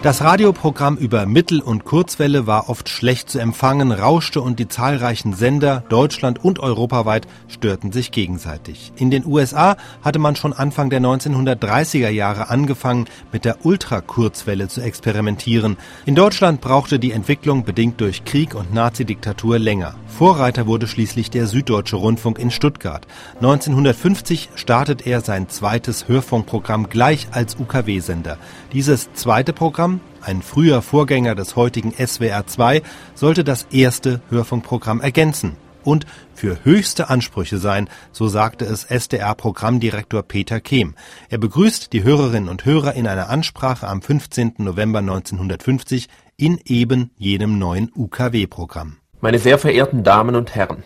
Das Radioprogramm über Mittel- und Kurzwelle war oft schlecht zu empfangen, rauschte und die zahlreichen Sender Deutschland und europaweit störten sich gegenseitig. In den USA hatte man schon Anfang der 1930er Jahre angefangen, mit der Ultrakurzwelle zu experimentieren. In Deutschland brauchte die Entwicklung bedingt durch Krieg und Nazidiktatur länger. Vorreiter wurde schließlich der Süddeutsche Rundfunk in Stuttgart. 1950 startet er sein zweites Hörfunkprogramm gleich als UKW-Sender. Dieses zweite Programm Programm, ein früher Vorgänger des heutigen SWR 2, sollte das erste Hörfunkprogramm ergänzen und für höchste Ansprüche sein, so sagte es SDR-Programmdirektor Peter Kehm. Er begrüßt die Hörerinnen und Hörer in einer Ansprache am 15. November 1950 in eben jenem neuen UKW-Programm. Meine sehr verehrten Damen und Herren,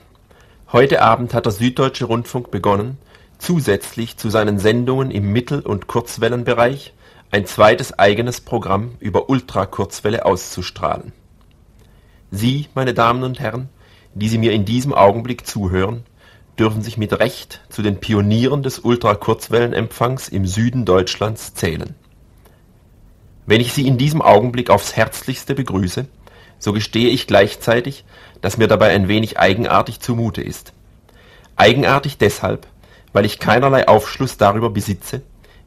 heute Abend hat der Süddeutsche Rundfunk begonnen, zusätzlich zu seinen Sendungen im Mittel- und Kurzwellenbereich ein zweites eigenes Programm über Ultrakurzwelle auszustrahlen. Sie, meine Damen und Herren, die Sie mir in diesem Augenblick zuhören, dürfen sich mit Recht zu den Pionieren des Ultrakurzwellenempfangs im Süden Deutschlands zählen. Wenn ich Sie in diesem Augenblick aufs Herzlichste begrüße, so gestehe ich gleichzeitig, dass mir dabei ein wenig eigenartig zumute ist. Eigenartig deshalb, weil ich keinerlei Aufschluss darüber besitze,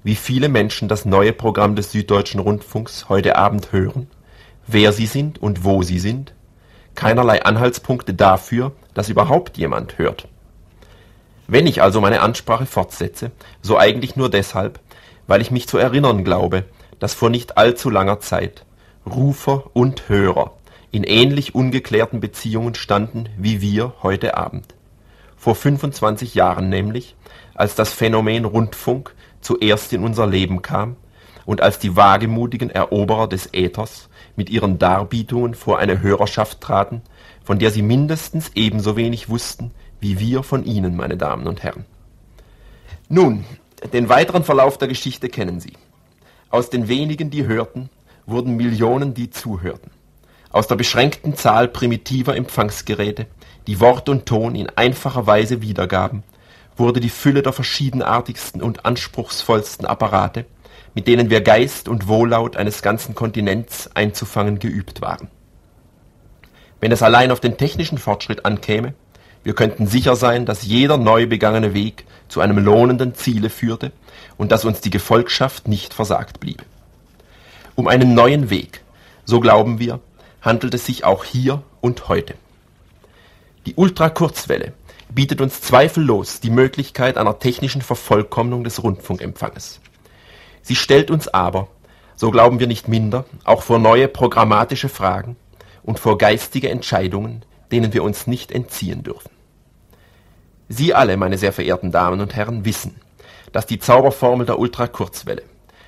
wie viele Menschen das neue Programm des Süddeutschen Rundfunks heute Abend hören, wer sie sind und wo sie sind, keinerlei Anhaltspunkte dafür, dass überhaupt jemand hört. Wenn ich also meine Ansprache fortsetze, so eigentlich nur deshalb, weil ich mich zu erinnern glaube, dass vor nicht allzu langer Zeit Rufer und Hörer in ähnlich ungeklärten Beziehungen standen wie wir heute Abend. Vor 25 Jahren nämlich, als das Phänomen Rundfunk zuerst in unser Leben kam und als die wagemutigen Eroberer des Äthers mit ihren Darbietungen vor eine Hörerschaft traten, von der sie mindestens ebenso wenig wussten wie wir von Ihnen, meine Damen und Herren. Nun, den weiteren Verlauf der Geschichte kennen Sie. Aus den wenigen, die hörten, wurden Millionen, die zuhörten. Aus der beschränkten Zahl primitiver Empfangsgeräte, die Wort und Ton in einfacher Weise wiedergaben, wurde die Fülle der verschiedenartigsten und anspruchsvollsten Apparate, mit denen wir Geist und Wohllaut eines ganzen Kontinents einzufangen geübt waren. Wenn es allein auf den technischen Fortschritt ankäme, wir könnten sicher sein, dass jeder neu begangene Weg zu einem lohnenden Ziele führte und dass uns die Gefolgschaft nicht versagt bliebe. Um einen neuen Weg, so glauben wir, handelt es sich auch hier und heute. Die Ultrakurzwelle bietet uns zweifellos die Möglichkeit einer technischen Vervollkommnung des Rundfunkempfanges. Sie stellt uns aber, so glauben wir nicht minder, auch vor neue programmatische Fragen und vor geistige Entscheidungen, denen wir uns nicht entziehen dürfen. Sie alle, meine sehr verehrten Damen und Herren, wissen, dass die Zauberformel der Ultrakurzwelle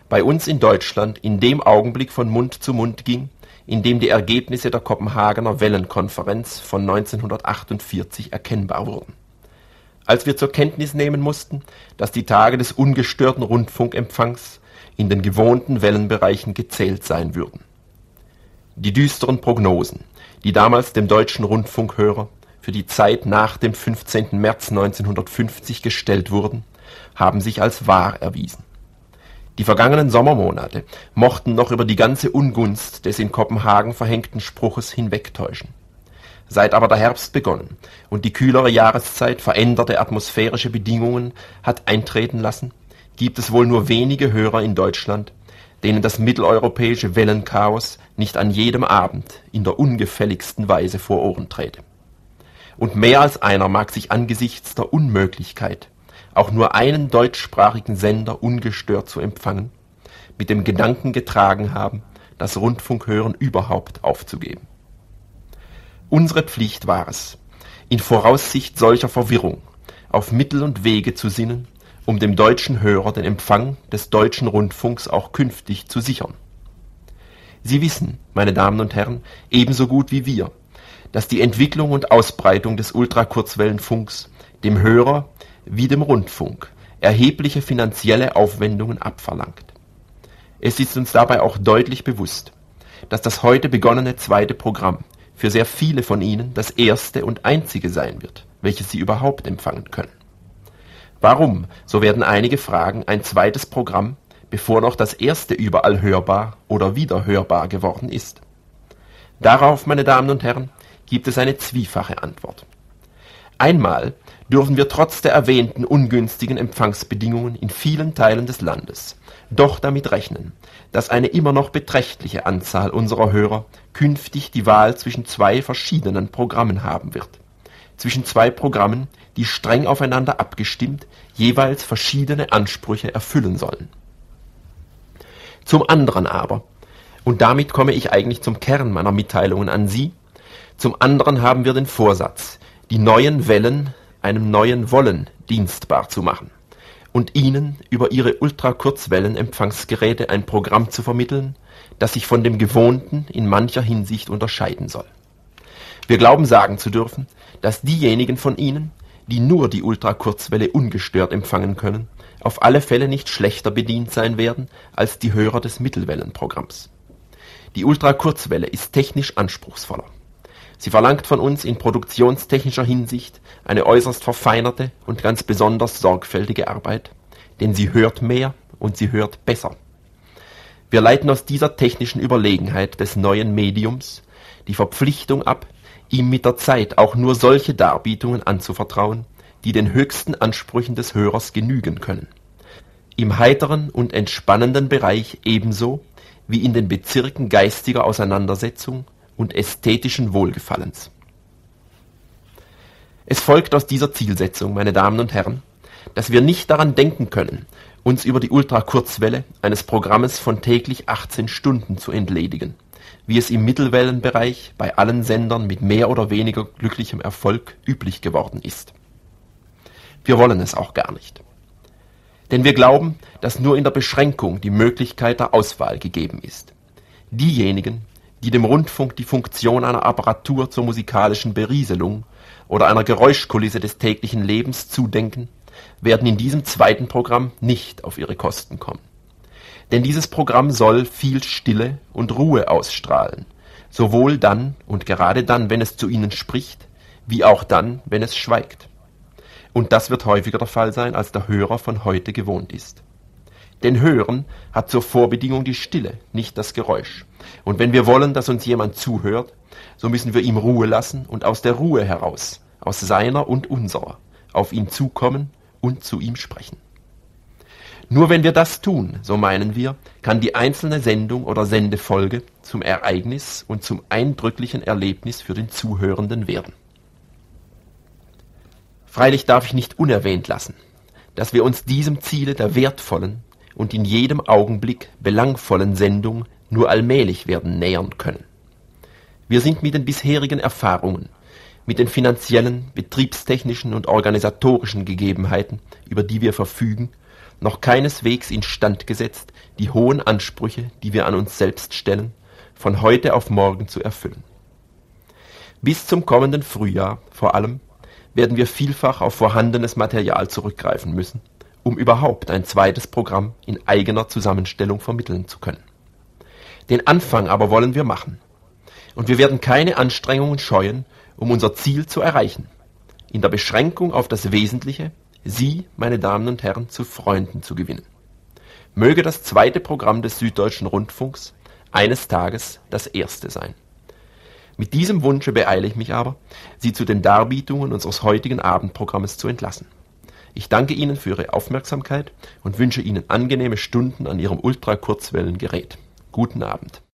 bei uns in Deutschland in dem Augenblick von Mund zu Mund ging, in dem die Ergebnisse der Kopenhagener Wellenkonferenz von 1948 erkennbar wurden. Als wir zur Kenntnis nehmen mussten, dass die Tage des ungestörten Rundfunkempfangs in den gewohnten Wellenbereichen gezählt sein würden. Die düsteren Prognosen, die damals dem deutschen Rundfunkhörer für die Zeit nach dem 15. März 1950 gestellt wurden, haben sich als wahr erwiesen. Die vergangenen Sommermonate mochten noch über die ganze Ungunst des in Kopenhagen verhängten Spruches hinwegtäuschen. Seit aber der Herbst begonnen und die kühlere Jahreszeit veränderte atmosphärische Bedingungen hat eintreten lassen, gibt es wohl nur wenige Hörer in Deutschland, denen das mitteleuropäische Wellenchaos nicht an jedem Abend in der ungefälligsten Weise vor Ohren träte. Und mehr als einer mag sich angesichts der Unmöglichkeit auch nur einen deutschsprachigen Sender ungestört zu empfangen, mit dem Gedanken getragen haben, das Rundfunkhören überhaupt aufzugeben. Unsere Pflicht war es, in Voraussicht solcher Verwirrung auf Mittel und Wege zu sinnen, um dem deutschen Hörer den Empfang des deutschen Rundfunks auch künftig zu sichern. Sie wissen, meine Damen und Herren, ebenso gut wie wir, dass die Entwicklung und Ausbreitung des Ultrakurzwellenfunks dem Hörer wie dem Rundfunk erhebliche finanzielle Aufwendungen abverlangt. Es ist uns dabei auch deutlich bewusst, dass das heute begonnene zweite Programm für sehr viele von Ihnen das erste und einzige sein wird, welches Sie überhaupt empfangen können. Warum, so werden einige fragen, ein zweites Programm bevor noch das erste überall hörbar oder wieder hörbar geworden ist? Darauf, meine Damen und Herren, gibt es eine zwiefache Antwort. Einmal dürfen wir trotz der erwähnten ungünstigen Empfangsbedingungen in vielen Teilen des Landes doch damit rechnen, dass eine immer noch beträchtliche Anzahl unserer Hörer künftig die Wahl zwischen zwei verschiedenen Programmen haben wird. Zwischen zwei Programmen, die streng aufeinander abgestimmt jeweils verschiedene Ansprüche erfüllen sollen. Zum anderen aber, und damit komme ich eigentlich zum Kern meiner Mitteilungen an Sie, zum anderen haben wir den Vorsatz, die neuen Wellen einem neuen Wollen dienstbar zu machen und ihnen über ihre Ultrakurzwellenempfangsgeräte ein Programm zu vermitteln, das sich von dem gewohnten in mancher Hinsicht unterscheiden soll. Wir glauben sagen zu dürfen, dass diejenigen von Ihnen, die nur die Ultrakurzwelle ungestört empfangen können, auf alle Fälle nicht schlechter bedient sein werden als die Hörer des Mittelwellenprogramms. Die Ultrakurzwelle ist technisch anspruchsvoller. Sie verlangt von uns in produktionstechnischer Hinsicht eine äußerst verfeinerte und ganz besonders sorgfältige Arbeit, denn sie hört mehr und sie hört besser. Wir leiten aus dieser technischen Überlegenheit des neuen Mediums die Verpflichtung ab, ihm mit der Zeit auch nur solche Darbietungen anzuvertrauen, die den höchsten Ansprüchen des Hörers genügen können. Im heiteren und entspannenden Bereich ebenso wie in den Bezirken geistiger Auseinandersetzung und ästhetischen Wohlgefallens. Es folgt aus dieser Zielsetzung, meine Damen und Herren, dass wir nicht daran denken können, uns über die Ultrakurzwelle eines Programmes von täglich 18 Stunden zu entledigen, wie es im Mittelwellenbereich bei allen Sendern mit mehr oder weniger glücklichem Erfolg üblich geworden ist. Wir wollen es auch gar nicht. Denn wir glauben, dass nur in der Beschränkung die Möglichkeit der Auswahl gegeben ist. Diejenigen, die dem Rundfunk die Funktion einer Apparatur zur musikalischen Berieselung oder einer Geräuschkulisse des täglichen Lebens zudenken, werden in diesem zweiten Programm nicht auf ihre Kosten kommen. Denn dieses Programm soll viel Stille und Ruhe ausstrahlen, sowohl dann und gerade dann, wenn es zu ihnen spricht, wie auch dann, wenn es schweigt. Und das wird häufiger der Fall sein, als der Hörer von heute gewohnt ist. Denn Hören hat zur Vorbedingung die Stille, nicht das Geräusch. Und wenn wir wollen, dass uns jemand zuhört, so müssen wir ihm Ruhe lassen und aus der Ruhe heraus, aus seiner und unserer, auf ihn zukommen und zu ihm sprechen. Nur wenn wir das tun, so meinen wir, kann die einzelne Sendung oder Sendefolge zum Ereignis und zum eindrücklichen Erlebnis für den Zuhörenden werden. Freilich darf ich nicht unerwähnt lassen, dass wir uns diesem Ziele der wertvollen und in jedem Augenblick belangvollen Sendung nur allmählich werden nähern können. Wir sind mit den bisherigen Erfahrungen, mit den finanziellen, betriebstechnischen und organisatorischen Gegebenheiten, über die wir verfügen, noch keineswegs instand gesetzt, die hohen Ansprüche, die wir an uns selbst stellen, von heute auf morgen zu erfüllen. Bis zum kommenden Frühjahr vor allem werden wir vielfach auf vorhandenes Material zurückgreifen müssen, um überhaupt ein zweites Programm in eigener Zusammenstellung vermitteln zu können. Den Anfang aber wollen wir machen. Und wir werden keine Anstrengungen scheuen, um unser Ziel zu erreichen. In der Beschränkung auf das Wesentliche, Sie, meine Damen und Herren, zu Freunden zu gewinnen. Möge das zweite Programm des Süddeutschen Rundfunks eines Tages das erste sein. Mit diesem Wunsche beeile ich mich aber, Sie zu den Darbietungen unseres heutigen Abendprogrammes zu entlassen. Ich danke Ihnen für Ihre Aufmerksamkeit und wünsche Ihnen angenehme Stunden an Ihrem Ultrakurzwellengerät. Guten Abend.